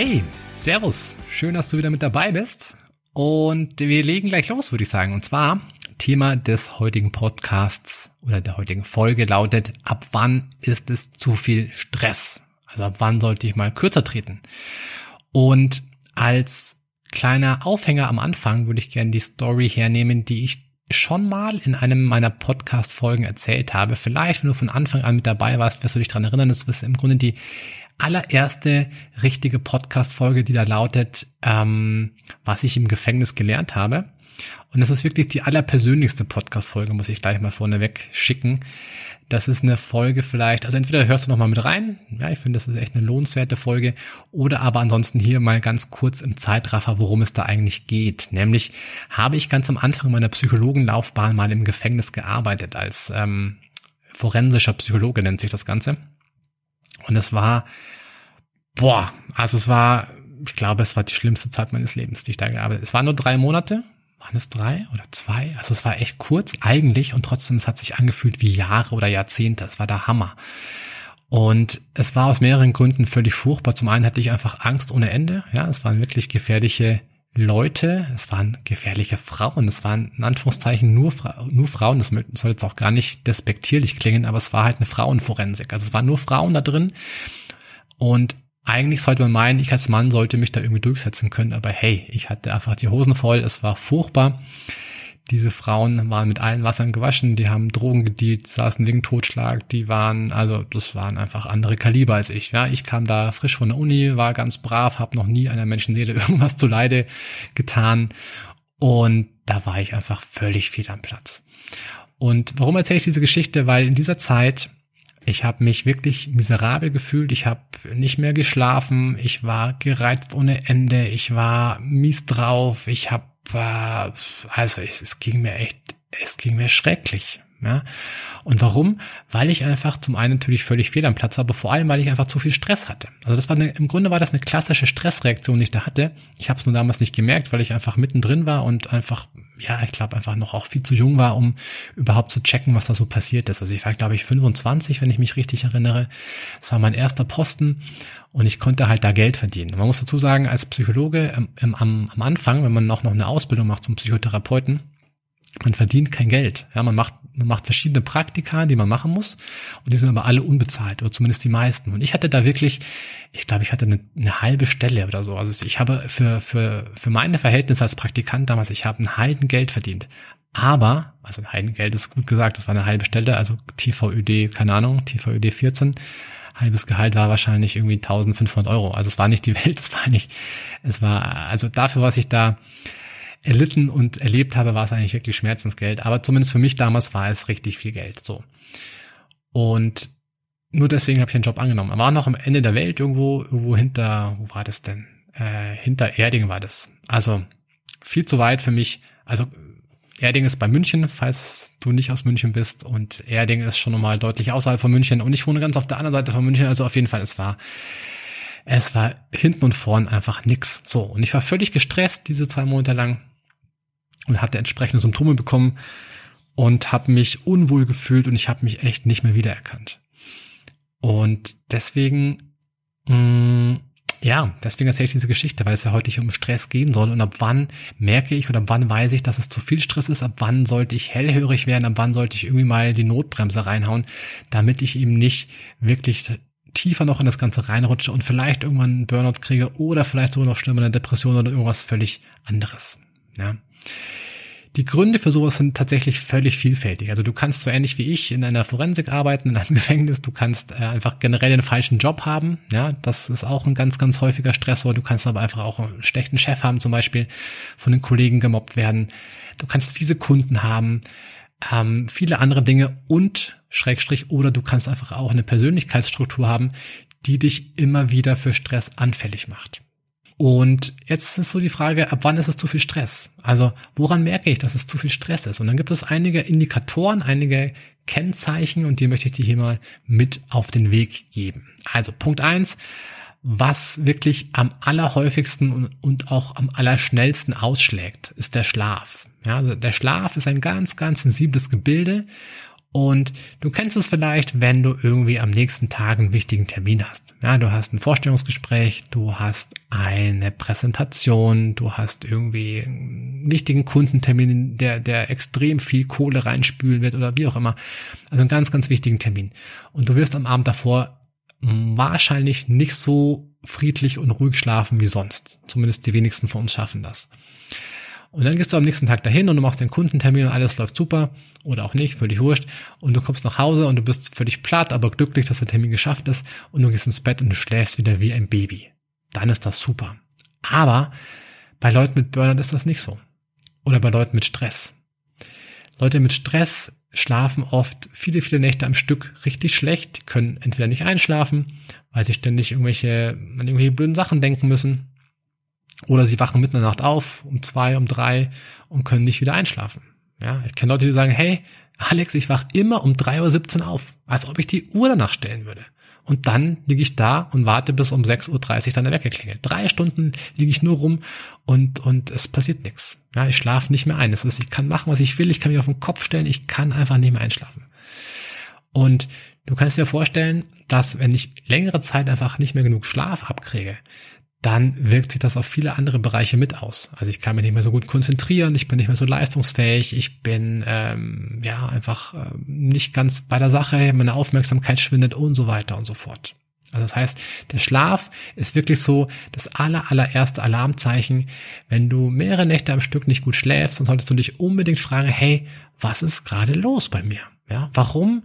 Hey, Servus, schön, dass du wieder mit dabei bist. Und wir legen gleich los, würde ich sagen. Und zwar, Thema des heutigen Podcasts oder der heutigen Folge lautet, ab wann ist es zu viel Stress? Also ab wann sollte ich mal kürzer treten? Und als kleiner Aufhänger am Anfang würde ich gerne die Story hernehmen, die ich schon mal in einem meiner Podcast-Folgen erzählt habe. Vielleicht, wenn du von Anfang an mit dabei warst, wirst du dich daran erinnern. Das ist im Grunde die allererste richtige Podcast-Folge, die da lautet, ähm, was ich im Gefängnis gelernt habe. Und das ist wirklich die allerpersönlichste Podcast-Folge, muss ich gleich mal vorneweg schicken. Das ist eine Folge vielleicht, also entweder hörst du noch mal mit rein, ja, ich finde, das ist echt eine lohnenswerte Folge, oder aber ansonsten hier mal ganz kurz im Zeitraffer, worum es da eigentlich geht. Nämlich habe ich ganz am Anfang meiner Psychologenlaufbahn mal im Gefängnis gearbeitet, als ähm, forensischer Psychologe nennt sich das Ganze. Und es war, boah, also es war, ich glaube, es war die schlimmste Zeit meines Lebens, die ich da gearbeitet habe. Es waren nur drei Monate. Waren es drei oder zwei? Also es war echt kurz eigentlich und trotzdem, es hat sich angefühlt wie Jahre oder Jahrzehnte. Es war der Hammer. Und es war aus mehreren Gründen völlig furchtbar. Zum einen hatte ich einfach Angst ohne Ende. Ja, es waren wirklich gefährliche Leute, es waren gefährliche Frauen, es waren in Anführungszeichen nur, Fra nur Frauen, das soll jetzt auch gar nicht despektierlich klingen, aber es war halt eine Frauenforensik. Also es waren nur Frauen da drin und eigentlich sollte man meinen, ich als Mann sollte mich da irgendwie durchsetzen können, aber hey, ich hatte einfach die Hosen voll, es war furchtbar. Diese Frauen waren mit allen Wassern gewaschen, die haben Drogen gedealt, saßen wegen Totschlag, die waren, also das waren einfach andere Kaliber als ich. Ja, ich kam da frisch von der Uni, war ganz brav, habe noch nie einer Menschenseele irgendwas zu Leide getan und da war ich einfach völlig fehl am Platz. Und warum erzähle ich diese Geschichte? Weil in dieser Zeit ich habe mich wirklich miserabel gefühlt. Ich habe nicht mehr geschlafen. Ich war gereizt ohne Ende. Ich war mies drauf. Ich habe war, also es, es ging mir echt, es ging mir schrecklich. Ja? Und warum? Weil ich einfach zum einen natürlich völlig fehl am Platz war, aber vor allem, weil ich einfach zu viel Stress hatte. Also das war eine, im Grunde war das eine klassische Stressreaktion, die ich da hatte. Ich habe es nur damals nicht gemerkt, weil ich einfach mittendrin war und einfach, ja, ich glaube einfach noch auch viel zu jung war, um überhaupt zu checken, was da so passiert ist. Also ich war, glaube ich, 25, wenn ich mich richtig erinnere. Das war mein erster Posten und ich konnte halt da Geld verdienen. man muss dazu sagen, als Psychologe am, am, am Anfang, wenn man auch noch eine Ausbildung macht zum Psychotherapeuten, man verdient kein Geld. Ja, man macht, man macht verschiedene Praktika, die man machen muss. Und die sind aber alle unbezahlt oder zumindest die meisten. Und ich hatte da wirklich, ich glaube, ich hatte eine, eine halbe Stelle oder so. Also ich habe für, für, für meine Verhältnisse als Praktikant damals, ich habe ein Heidengeld verdient. Aber, also ein Heidengeld ist gut gesagt, das war eine halbe Stelle, also TVÖD, keine Ahnung, TVÖD 14 halbes Gehalt war wahrscheinlich irgendwie 1500 Euro. Also es war nicht die Welt, es war nicht, es war, also dafür, was ich da erlitten und erlebt habe, war es eigentlich wirklich Schmerzensgeld. Aber zumindest für mich damals war es richtig viel Geld. So. Und nur deswegen habe ich den Job angenommen. Er war noch am Ende der Welt irgendwo, irgendwo hinter, wo war das denn? Äh, hinter Erding war das. Also viel zu weit für mich. Also Erding ist bei München, falls du nicht aus München bist. Und Erding ist schon nochmal deutlich außerhalb von München. Und ich wohne ganz auf der anderen Seite von München. Also auf jeden Fall, es war es war hinten und vorn einfach nix. So, und ich war völlig gestresst diese zwei Monate lang und hatte entsprechende Symptome bekommen und habe mich unwohl gefühlt und ich habe mich echt nicht mehr wiedererkannt. Und deswegen, mh, mm, ja, deswegen erzähle ich diese Geschichte, weil es ja heute um Stress gehen soll und ab wann merke ich oder ab wann weiß ich, dass es zu viel Stress ist, ab wann sollte ich hellhörig werden, ab wann sollte ich irgendwie mal die Notbremse reinhauen, damit ich eben nicht wirklich tiefer noch in das Ganze reinrutsche und vielleicht irgendwann einen Burnout kriege oder vielleicht sogar noch schlimmer eine Depression oder irgendwas völlig anderes. Ja. Die Gründe für sowas sind tatsächlich völlig vielfältig. Also du kannst so ähnlich wie ich in einer Forensik arbeiten, in einem Gefängnis, du kannst äh, einfach generell einen falschen Job haben. Ja, das ist auch ein ganz, ganz häufiger Stressor. Du kannst aber einfach auch einen schlechten Chef haben, zum Beispiel von den Kollegen gemobbt werden. Du kannst fiese Kunden haben, ähm, viele andere Dinge und Schrägstrich oder du kannst einfach auch eine Persönlichkeitsstruktur haben, die dich immer wieder für Stress anfällig macht. Und jetzt ist so die Frage, ab wann ist es zu viel Stress? Also woran merke ich, dass es zu viel Stress ist? Und dann gibt es einige Indikatoren, einige Kennzeichen und die möchte ich dir hier mal mit auf den Weg geben. Also Punkt eins: was wirklich am allerhäufigsten und auch am allerschnellsten ausschlägt, ist der Schlaf. Ja, also der Schlaf ist ein ganz, ganz sensibles Gebilde und du kennst es vielleicht, wenn du irgendwie am nächsten Tag einen wichtigen Termin hast. Ja, du hast ein Vorstellungsgespräch, du hast eine Präsentation, du hast irgendwie einen wichtigen Kundentermin, der, der extrem viel Kohle reinspülen wird oder wie auch immer. Also einen ganz, ganz wichtigen Termin. Und du wirst am Abend davor wahrscheinlich nicht so friedlich und ruhig schlafen wie sonst. Zumindest die wenigsten von uns schaffen das. Und dann gehst du am nächsten Tag dahin und du machst den Kundentermin und alles läuft super oder auch nicht, völlig wurscht. Und du kommst nach Hause und du bist völlig platt, aber glücklich, dass der Termin geschafft ist und du gehst ins Bett und du schläfst wieder wie ein Baby. Dann ist das super. Aber bei Leuten mit Burnout ist das nicht so. Oder bei Leuten mit Stress. Leute mit Stress schlafen oft viele, viele Nächte am Stück richtig schlecht, die können entweder nicht einschlafen, weil sie ständig irgendwelche, an irgendwelche blöden Sachen denken müssen oder sie wachen mitten in der Nacht auf, um zwei, um drei und können nicht wieder einschlafen. Ja, ich kenne Leute, die sagen, hey, Alex, ich wach immer um 3.17 Uhr auf, als ob ich die Uhr danach stellen würde. Und dann liege ich da und warte bis um 6.30 Uhr dann der Wecker klingelt. Drei Stunden liege ich nur rum und, und es passiert nichts. Ja, ich schlafe nicht mehr ein. Das ist, ich kann machen, was ich will, ich kann mich auf den Kopf stellen, ich kann einfach nicht mehr einschlafen. Und du kannst dir vorstellen, dass wenn ich längere Zeit einfach nicht mehr genug Schlaf abkriege, dann wirkt sich das auf viele andere Bereiche mit aus. Also ich kann mich nicht mehr so gut konzentrieren, ich bin nicht mehr so leistungsfähig, ich bin ähm, ja einfach äh, nicht ganz bei der Sache, meine Aufmerksamkeit schwindet und so weiter und so fort. Also das heißt, der Schlaf ist wirklich so das aller, allererste Alarmzeichen. Wenn du mehrere Nächte am Stück nicht gut schläfst, dann solltest du dich unbedingt fragen, hey, was ist gerade los bei mir? Ja, warum?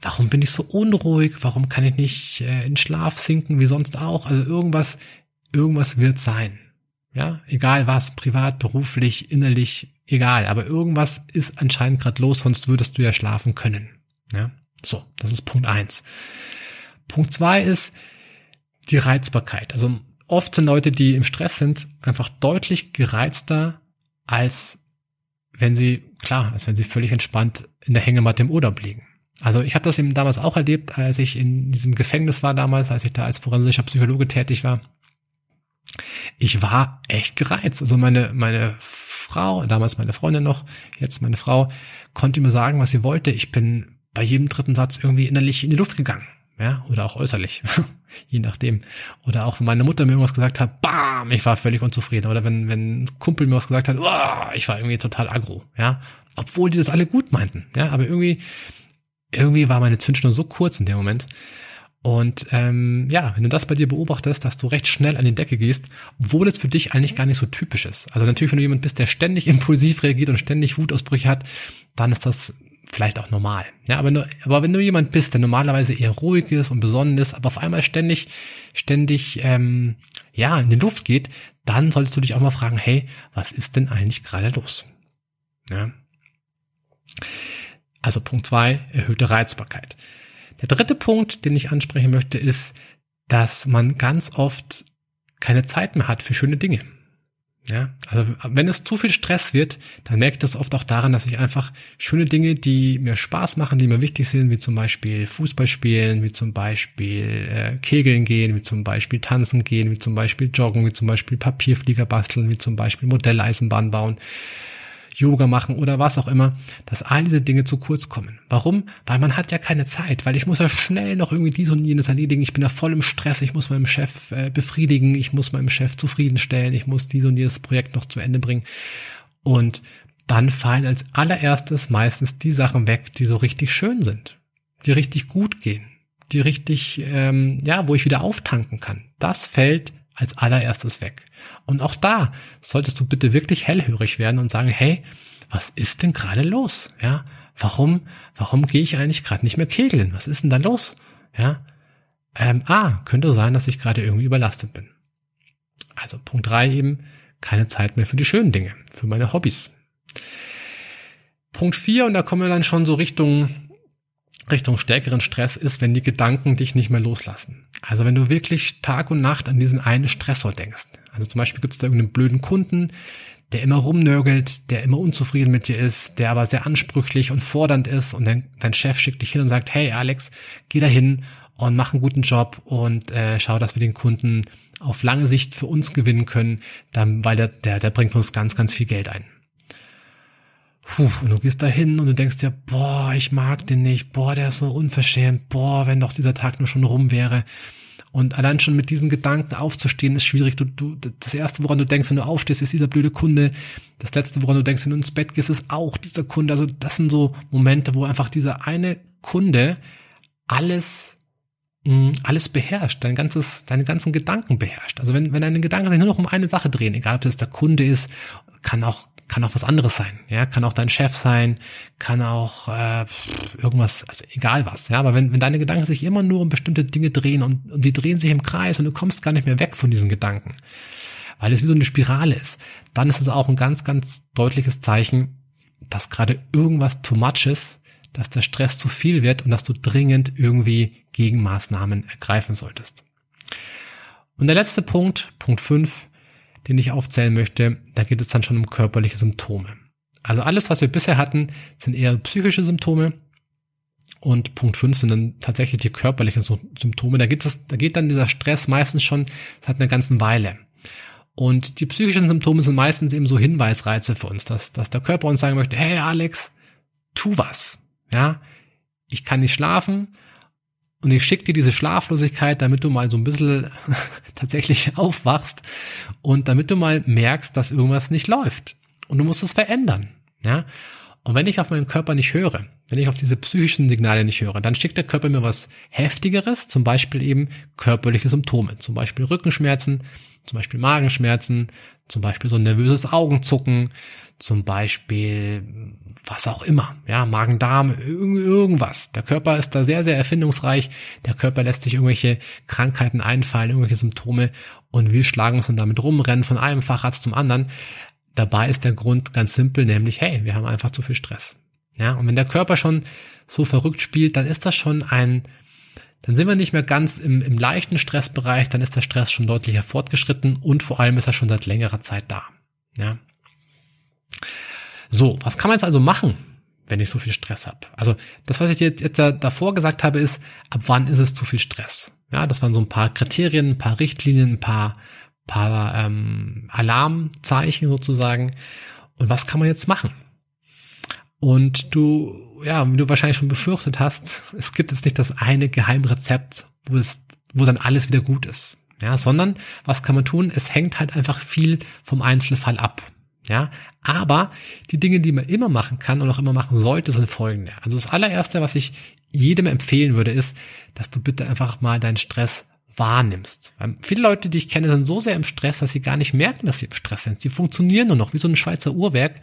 Warum bin ich so unruhig? Warum kann ich nicht äh, in Schlaf sinken wie sonst auch? Also irgendwas irgendwas wird sein. Ja, egal was, privat, beruflich, innerlich, egal. Aber irgendwas ist anscheinend gerade los, sonst würdest du ja schlafen können. Ja, so, das ist Punkt eins. Punkt zwei ist die Reizbarkeit. Also oft sind Leute, die im Stress sind, einfach deutlich gereizter als wenn sie, klar, als wenn sie völlig entspannt in der Hängematte im Urlaub liegen. Also ich habe das eben damals auch erlebt, als ich in diesem Gefängnis war damals, als ich da als forensischer Psychologe tätig war ich war echt gereizt. Also meine, meine Frau, damals meine Freundin noch, jetzt meine Frau, konnte mir sagen, was sie wollte. Ich bin bei jedem dritten Satz irgendwie innerlich in die Luft gegangen. Ja, oder auch äußerlich, je nachdem. Oder auch wenn meine Mutter mir irgendwas gesagt hat, bam, ich war völlig unzufrieden. Oder wenn, wenn ein Kumpel mir was gesagt hat, oh, ich war irgendwie total aggro, ja. Obwohl die das alle gut meinten, ja. Aber irgendwie, irgendwie war meine Zündschnur so kurz in dem Moment, und ähm, ja, wenn du das bei dir beobachtest, dass du recht schnell an die Decke gehst, obwohl es für dich eigentlich gar nicht so typisch ist. Also natürlich, wenn du jemand bist, der ständig impulsiv reagiert und ständig Wutausbrüche hat, dann ist das vielleicht auch normal. Ja, aber, nur, aber wenn du jemand bist, der normalerweise eher ruhig ist und besonnen ist, aber auf einmal ständig, ständig, ähm, ja, in die Luft geht, dann solltest du dich auch mal fragen, hey, was ist denn eigentlich gerade los? Ja. Also Punkt zwei, erhöhte Reizbarkeit. Der dritte Punkt, den ich ansprechen möchte, ist, dass man ganz oft keine Zeit mehr hat für schöne Dinge. Ja, also wenn es zu viel Stress wird, dann merke ich das oft auch daran, dass ich einfach schöne Dinge, die mir Spaß machen, die mir wichtig sind, wie zum Beispiel Fußball spielen, wie zum Beispiel äh, Kegeln gehen, wie zum Beispiel tanzen gehen, wie zum Beispiel joggen, wie zum Beispiel Papierflieger basteln, wie zum Beispiel Modelleisenbahn bauen, Yoga machen oder was auch immer, dass all diese Dinge zu kurz kommen. Warum? Weil man hat ja keine Zeit, weil ich muss ja schnell noch irgendwie dies und jenes erledigen. Ich bin ja voll im Stress, ich muss meinem Chef äh, befriedigen, ich muss meinem Chef zufriedenstellen, ich muss dies und jenes Projekt noch zu Ende bringen. Und dann fallen als allererstes meistens die Sachen weg, die so richtig schön sind, die richtig gut gehen, die richtig, ähm, ja, wo ich wieder auftanken kann. Das fällt als allererstes weg. Und auch da solltest du bitte wirklich hellhörig werden und sagen, hey, was ist denn gerade los? Ja, warum, warum gehe ich eigentlich gerade nicht mehr kegeln? Was ist denn da los? Ja, ähm, ah, könnte sein, dass ich gerade irgendwie überlastet bin. Also Punkt drei eben, keine Zeit mehr für die schönen Dinge, für meine Hobbys. Punkt vier und da kommen wir dann schon so Richtung Richtung stärkeren Stress ist, wenn die Gedanken dich nicht mehr loslassen. Also wenn du wirklich Tag und Nacht an diesen einen Stressor denkst. Also zum Beispiel gibt es da irgendeinen blöden Kunden, der immer rumnörgelt, der immer unzufrieden mit dir ist, der aber sehr ansprüchlich und fordernd ist und dein, dein Chef schickt dich hin und sagt, hey Alex, geh da hin und mach einen guten Job und äh, schau, dass wir den Kunden auf lange Sicht für uns gewinnen können, dann, weil der, der, der bringt uns ganz, ganz viel Geld ein. Puh, und du gehst da hin und du denkst dir, boah, ich mag den nicht, boah, der ist so unverschämt, boah, wenn doch dieser Tag nur schon rum wäre. Und allein schon mit diesen Gedanken aufzustehen, ist schwierig. Du, du, das erste, woran du denkst, wenn du aufstehst, ist dieser blöde Kunde. Das letzte, woran du denkst, wenn du ins Bett gehst, ist auch dieser Kunde. Also das sind so Momente, wo einfach dieser eine Kunde alles, mh, mm, alles beherrscht, dein ganzes, deine ganzen Gedanken beherrscht. Also wenn, wenn deine Gedanken sich nur noch um eine Sache drehen, egal ob das der Kunde ist, kann auch kann auch was anderes sein, ja, kann auch dein Chef sein, kann auch äh, irgendwas, also egal was, ja, aber wenn, wenn deine Gedanken sich immer nur um bestimmte Dinge drehen und, und die drehen sich im Kreis und du kommst gar nicht mehr weg von diesen Gedanken, weil es wie so eine Spirale ist, dann ist es auch ein ganz, ganz deutliches Zeichen, dass gerade irgendwas too much ist, dass der Stress zu viel wird und dass du dringend irgendwie Gegenmaßnahmen ergreifen solltest. Und der letzte Punkt, Punkt 5, den ich aufzählen möchte, da geht es dann schon um körperliche Symptome. Also alles, was wir bisher hatten, sind eher psychische Symptome. Und Punkt 5 sind dann tatsächlich die körperlichen Symptome. Da geht, es, da geht dann dieser Stress meistens schon seit einer ganzen Weile. Und die psychischen Symptome sind meistens eben so Hinweisreize für uns, dass, dass der Körper uns sagen möchte, hey Alex, tu was. Ja, ich kann nicht schlafen, und ich schicke dir diese Schlaflosigkeit, damit du mal so ein bisschen tatsächlich aufwachst und damit du mal merkst, dass irgendwas nicht läuft. Und du musst es verändern. Ja? Und wenn ich auf meinen Körper nicht höre, wenn ich auf diese psychischen Signale nicht höre, dann schickt der Körper mir was Heftigeres, zum Beispiel eben körperliche Symptome, zum Beispiel Rückenschmerzen, zum Beispiel Magenschmerzen, zum Beispiel so ein nervöses Augenzucken, zum Beispiel was auch immer, ja, Magen-Darm, irgendwas. Der Körper ist da sehr, sehr erfindungsreich. Der Körper lässt sich irgendwelche Krankheiten einfallen, irgendwelche Symptome und wir schlagen uns dann damit rum, rennen von einem Facharzt zum anderen. Dabei ist der Grund ganz simpel, nämlich, hey, wir haben einfach zu viel Stress. Ja, und wenn der Körper schon so verrückt spielt, dann ist das schon ein, dann sind wir nicht mehr ganz im, im leichten Stressbereich, dann ist der Stress schon deutlicher fortgeschritten und vor allem ist er schon seit längerer Zeit da. Ja. So, was kann man jetzt also machen, wenn ich so viel Stress habe? Also das, was ich jetzt, jetzt davor gesagt habe, ist, ab wann ist es zu viel Stress? Ja, das waren so ein paar Kriterien, ein paar Richtlinien, ein paar, paar ähm, Alarmzeichen sozusagen. Und was kann man jetzt machen? Und du, ja, wie du wahrscheinlich schon befürchtet hast, es gibt jetzt nicht das eine Geheimrezept, wo es, wo dann alles wieder gut ist. Ja, sondern was kann man tun? Es hängt halt einfach viel vom Einzelfall ab. Ja, aber die Dinge, die man immer machen kann und auch immer machen sollte, sind folgende. Also das allererste, was ich jedem empfehlen würde, ist, dass du bitte einfach mal deinen Stress wahrnimmst. Weil viele Leute, die ich kenne, sind so sehr im Stress, dass sie gar nicht merken, dass sie im Stress sind. Sie funktionieren nur noch wie so ein Schweizer Uhrwerk,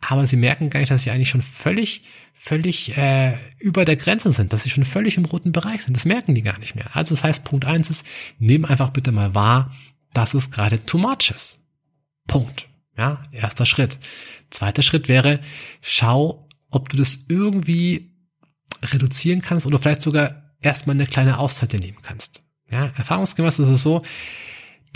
aber sie merken gar nicht, dass sie eigentlich schon völlig, völlig äh, über der Grenze sind, dass sie schon völlig im roten Bereich sind. Das merken die gar nicht mehr. Also das heißt, Punkt eins ist, nimm einfach bitte mal wahr, dass es gerade too much ist. Punkt. Ja, erster Schritt. Zweiter Schritt wäre, schau, ob du das irgendwie reduzieren kannst oder vielleicht sogar erstmal eine kleine Auszeit nehmen kannst. Ja, erfahrungsgemäß ist es so,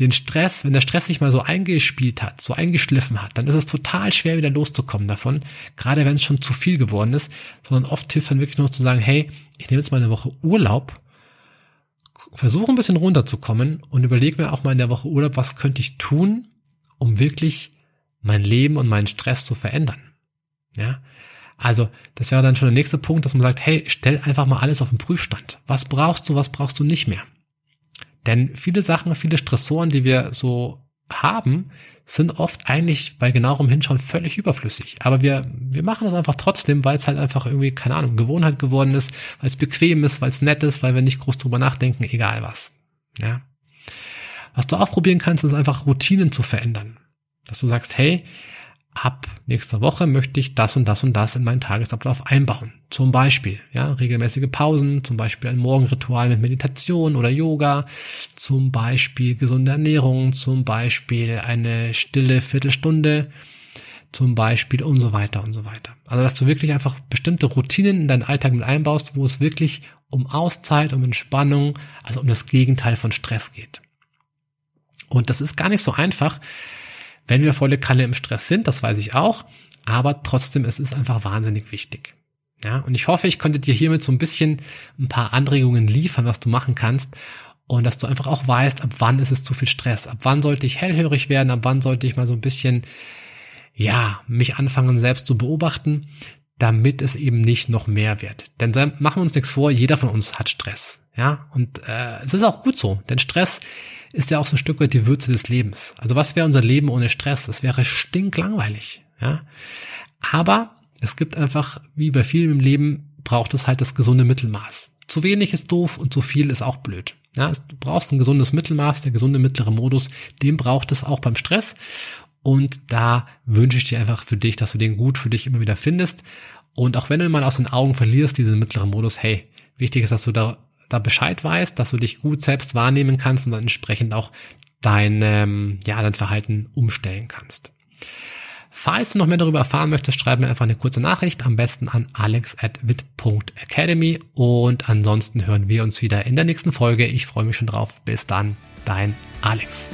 den Stress, wenn der Stress sich mal so eingespielt hat, so eingeschliffen hat, dann ist es total schwer wieder loszukommen davon, gerade wenn es schon zu viel geworden ist, sondern oft hilft dann wirklich nur zu sagen, hey, ich nehme jetzt mal eine Woche Urlaub, versuche ein bisschen runterzukommen und überlege mir auch mal in der Woche Urlaub, was könnte ich tun, um wirklich mein Leben und meinen Stress zu verändern. Ja, also das wäre dann schon der nächste Punkt, dass man sagt, hey, stell einfach mal alles auf den Prüfstand. Was brauchst du, was brauchst du nicht mehr? Denn viele Sachen, viele Stressoren, die wir so haben, sind oft eigentlich bei genauerem Hinschauen völlig überflüssig. Aber wir, wir machen das einfach trotzdem, weil es halt einfach irgendwie, keine Ahnung, Gewohnheit geworden ist, weil es bequem ist, weil es nett ist, weil wir nicht groß drüber nachdenken, egal was. Ja. Was du auch probieren kannst, ist einfach Routinen zu verändern. Dass du sagst, hey, ab nächster Woche möchte ich das und das und das in meinen Tagesablauf einbauen. Zum Beispiel, ja, regelmäßige Pausen, zum Beispiel ein Morgenritual mit Meditation oder Yoga, zum Beispiel gesunde Ernährung, zum Beispiel eine stille Viertelstunde. zum Beispiel und so weiter und so weiter. Also dass du wirklich einfach bestimmte Routinen in deinen Alltag mit einbaust, wo es wirklich um Auszeit, um Entspannung, also um das Gegenteil von Stress geht. Und das ist gar nicht so einfach, wenn wir volle Kanne im Stress sind, das weiß ich auch, aber trotzdem, es ist einfach wahnsinnig wichtig. Ja, und ich hoffe, ich konnte dir hiermit so ein bisschen ein paar Anregungen liefern, was du machen kannst und dass du einfach auch weißt, ab wann ist es zu viel Stress, ab wann sollte ich hellhörig werden, ab wann sollte ich mal so ein bisschen, ja, mich anfangen selbst zu beobachten, damit es eben nicht noch mehr wird. Denn machen wir uns nichts vor, jeder von uns hat Stress. Ja, und äh, es ist auch gut so, denn Stress ist ja auch so ein Stück weit die Würze des Lebens. Also was wäre unser Leben ohne Stress? Das wäre stinklangweilig. Ja, aber es gibt einfach, wie bei vielen im Leben, braucht es halt das gesunde Mittelmaß. Zu wenig ist doof und zu viel ist auch blöd. Ja, du brauchst ein gesundes Mittelmaß, der gesunde mittlere Modus, den braucht es auch beim Stress. Und da wünsche ich dir einfach für dich, dass du den gut für dich immer wieder findest. Und auch wenn du mal aus den Augen verlierst, diesen mittleren Modus, hey, wichtig ist, dass du da, da Bescheid weißt, dass du dich gut selbst wahrnehmen kannst und dann entsprechend auch dein, ähm, ja, dein Verhalten umstellen kannst. Falls du noch mehr darüber erfahren möchtest, schreib mir einfach eine kurze Nachricht, am besten an alex.wit.academy und ansonsten hören wir uns wieder in der nächsten Folge. Ich freue mich schon drauf. Bis dann, dein Alex.